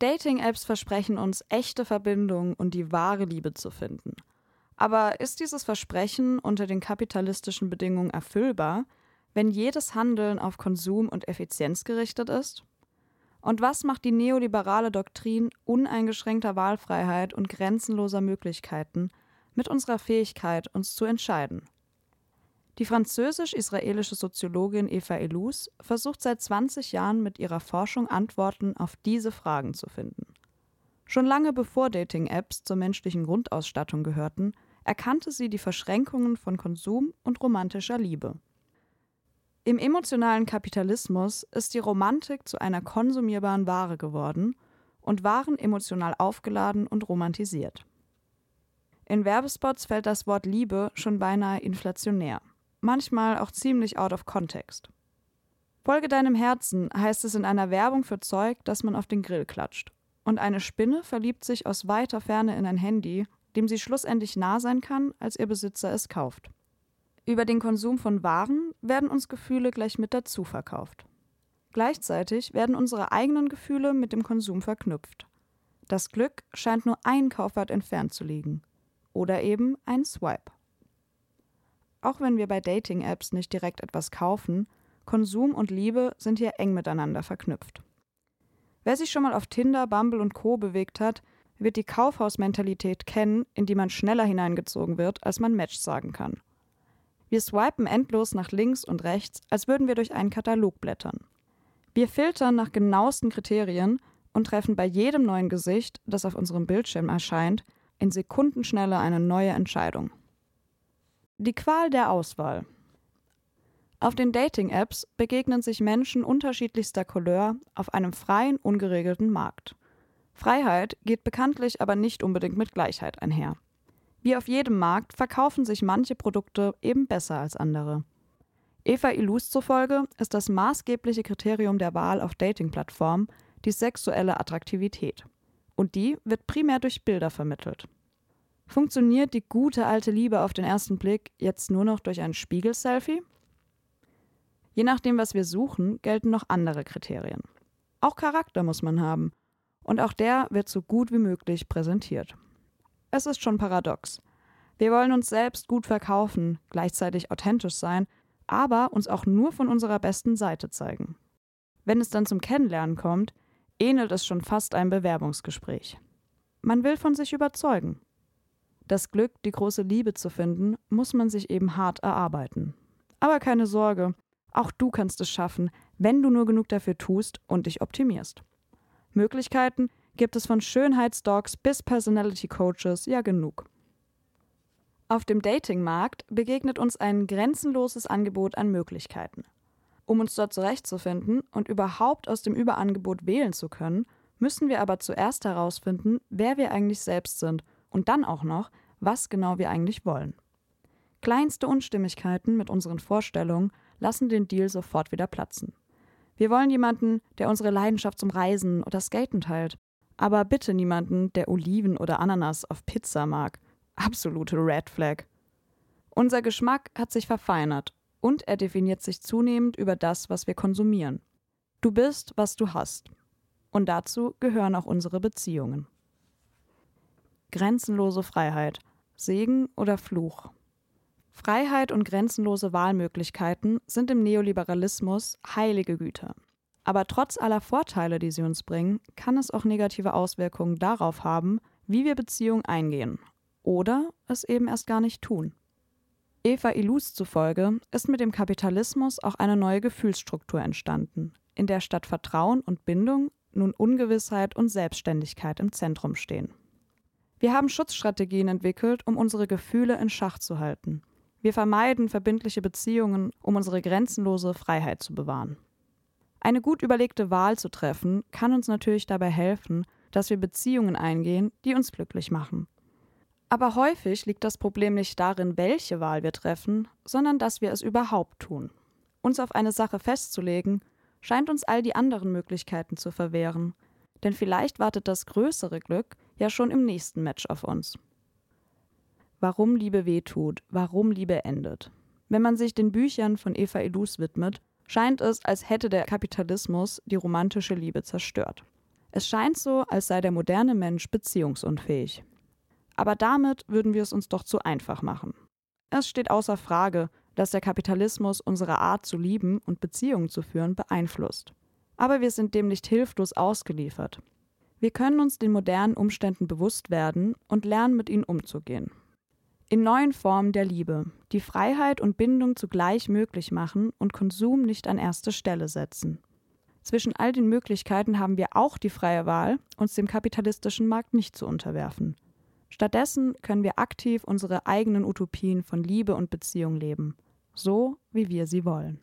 Dating-Apps versprechen uns echte Verbindungen und die wahre Liebe zu finden. Aber ist dieses Versprechen unter den kapitalistischen Bedingungen erfüllbar, wenn jedes Handeln auf Konsum und Effizienz gerichtet ist? Und was macht die neoliberale Doktrin uneingeschränkter Wahlfreiheit und grenzenloser Möglichkeiten mit unserer Fähigkeit, uns zu entscheiden? Die französisch-israelische Soziologin Eva Elus versucht seit 20 Jahren mit ihrer Forschung Antworten auf diese Fragen zu finden. Schon lange bevor Dating-Apps zur menschlichen Grundausstattung gehörten, erkannte sie die Verschränkungen von Konsum und romantischer Liebe. Im emotionalen Kapitalismus ist die Romantik zu einer konsumierbaren Ware geworden und Waren emotional aufgeladen und romantisiert. In Werbespots fällt das Wort Liebe schon beinahe inflationär manchmal auch ziemlich out of context. Folge deinem Herzen heißt es in einer Werbung für Zeug, das man auf den Grill klatscht. Und eine Spinne verliebt sich aus weiter Ferne in ein Handy, dem sie schlussendlich nah sein kann, als ihr Besitzer es kauft. Über den Konsum von Waren werden uns Gefühle gleich mit dazu verkauft. Gleichzeitig werden unsere eigenen Gefühle mit dem Konsum verknüpft. Das Glück scheint nur ein Kaufwert entfernt zu liegen. Oder eben ein Swipe. Auch wenn wir bei Dating-Apps nicht direkt etwas kaufen, Konsum und Liebe sind hier eng miteinander verknüpft. Wer sich schon mal auf Tinder, Bumble und Co. bewegt hat, wird die Kaufhausmentalität kennen, in die man schneller hineingezogen wird, als man Match sagen kann. Wir swipen endlos nach links und rechts, als würden wir durch einen Katalog blättern. Wir filtern nach genauesten Kriterien und treffen bei jedem neuen Gesicht, das auf unserem Bildschirm erscheint, in Sekundenschnelle eine neue Entscheidung. Die Qual der Auswahl. Auf den Dating-Apps begegnen sich Menschen unterschiedlichster Couleur auf einem freien, ungeregelten Markt. Freiheit geht bekanntlich aber nicht unbedingt mit Gleichheit einher. Wie auf jedem Markt verkaufen sich manche Produkte eben besser als andere. Eva Ilus zufolge ist das maßgebliche Kriterium der Wahl auf Dating-Plattformen die sexuelle Attraktivität. Und die wird primär durch Bilder vermittelt. Funktioniert die gute alte Liebe auf den ersten Blick jetzt nur noch durch ein Spiegel-Selfie? Je nachdem, was wir suchen, gelten noch andere Kriterien. Auch Charakter muss man haben. Und auch der wird so gut wie möglich präsentiert. Es ist schon paradox. Wir wollen uns selbst gut verkaufen, gleichzeitig authentisch sein, aber uns auch nur von unserer besten Seite zeigen. Wenn es dann zum Kennenlernen kommt, ähnelt es schon fast einem Bewerbungsgespräch. Man will von sich überzeugen. Das Glück, die große Liebe zu finden, muss man sich eben hart erarbeiten. Aber keine Sorge, auch du kannst es schaffen, wenn du nur genug dafür tust und dich optimierst. Möglichkeiten gibt es von Schönheitsdogs bis Personality Coaches ja genug. Auf dem Datingmarkt begegnet uns ein grenzenloses Angebot an Möglichkeiten. Um uns dort zurechtzufinden und überhaupt aus dem Überangebot wählen zu können, müssen wir aber zuerst herausfinden, wer wir eigentlich selbst sind und dann auch noch, was genau wir eigentlich wollen. Kleinste Unstimmigkeiten mit unseren Vorstellungen lassen den Deal sofort wieder platzen. Wir wollen jemanden, der unsere Leidenschaft zum Reisen oder Skaten teilt, aber bitte niemanden, der Oliven oder Ananas auf Pizza mag. Absolute Red Flag. Unser Geschmack hat sich verfeinert und er definiert sich zunehmend über das, was wir konsumieren. Du bist, was du hast. Und dazu gehören auch unsere Beziehungen. Grenzenlose Freiheit. Segen oder Fluch? Freiheit und grenzenlose Wahlmöglichkeiten sind im Neoliberalismus heilige Güter. Aber trotz aller Vorteile, die sie uns bringen, kann es auch negative Auswirkungen darauf haben, wie wir Beziehungen eingehen oder es eben erst gar nicht tun. Eva Ilus zufolge ist mit dem Kapitalismus auch eine neue Gefühlsstruktur entstanden, in der statt Vertrauen und Bindung nun Ungewissheit und Selbstständigkeit im Zentrum stehen. Wir haben Schutzstrategien entwickelt, um unsere Gefühle in Schach zu halten. Wir vermeiden verbindliche Beziehungen, um unsere grenzenlose Freiheit zu bewahren. Eine gut überlegte Wahl zu treffen, kann uns natürlich dabei helfen, dass wir Beziehungen eingehen, die uns glücklich machen. Aber häufig liegt das Problem nicht darin, welche Wahl wir treffen, sondern dass wir es überhaupt tun. Uns auf eine Sache festzulegen, scheint uns all die anderen Möglichkeiten zu verwehren, denn vielleicht wartet das größere Glück ja schon im nächsten Match auf uns. Warum Liebe wehtut, warum Liebe endet. Wenn man sich den Büchern von Eva Elus widmet, scheint es, als hätte der Kapitalismus die romantische Liebe zerstört. Es scheint so, als sei der moderne Mensch beziehungsunfähig. Aber damit würden wir es uns doch zu einfach machen. Es steht außer Frage, dass der Kapitalismus unsere Art zu lieben und Beziehungen zu führen beeinflusst. Aber wir sind dem nicht hilflos ausgeliefert. Wir können uns den modernen Umständen bewusst werden und lernen, mit ihnen umzugehen. In neuen Formen der Liebe, die Freiheit und Bindung zugleich möglich machen und Konsum nicht an erste Stelle setzen. Zwischen all den Möglichkeiten haben wir auch die freie Wahl, uns dem kapitalistischen Markt nicht zu unterwerfen. Stattdessen können wir aktiv unsere eigenen Utopien von Liebe und Beziehung leben, so wie wir sie wollen.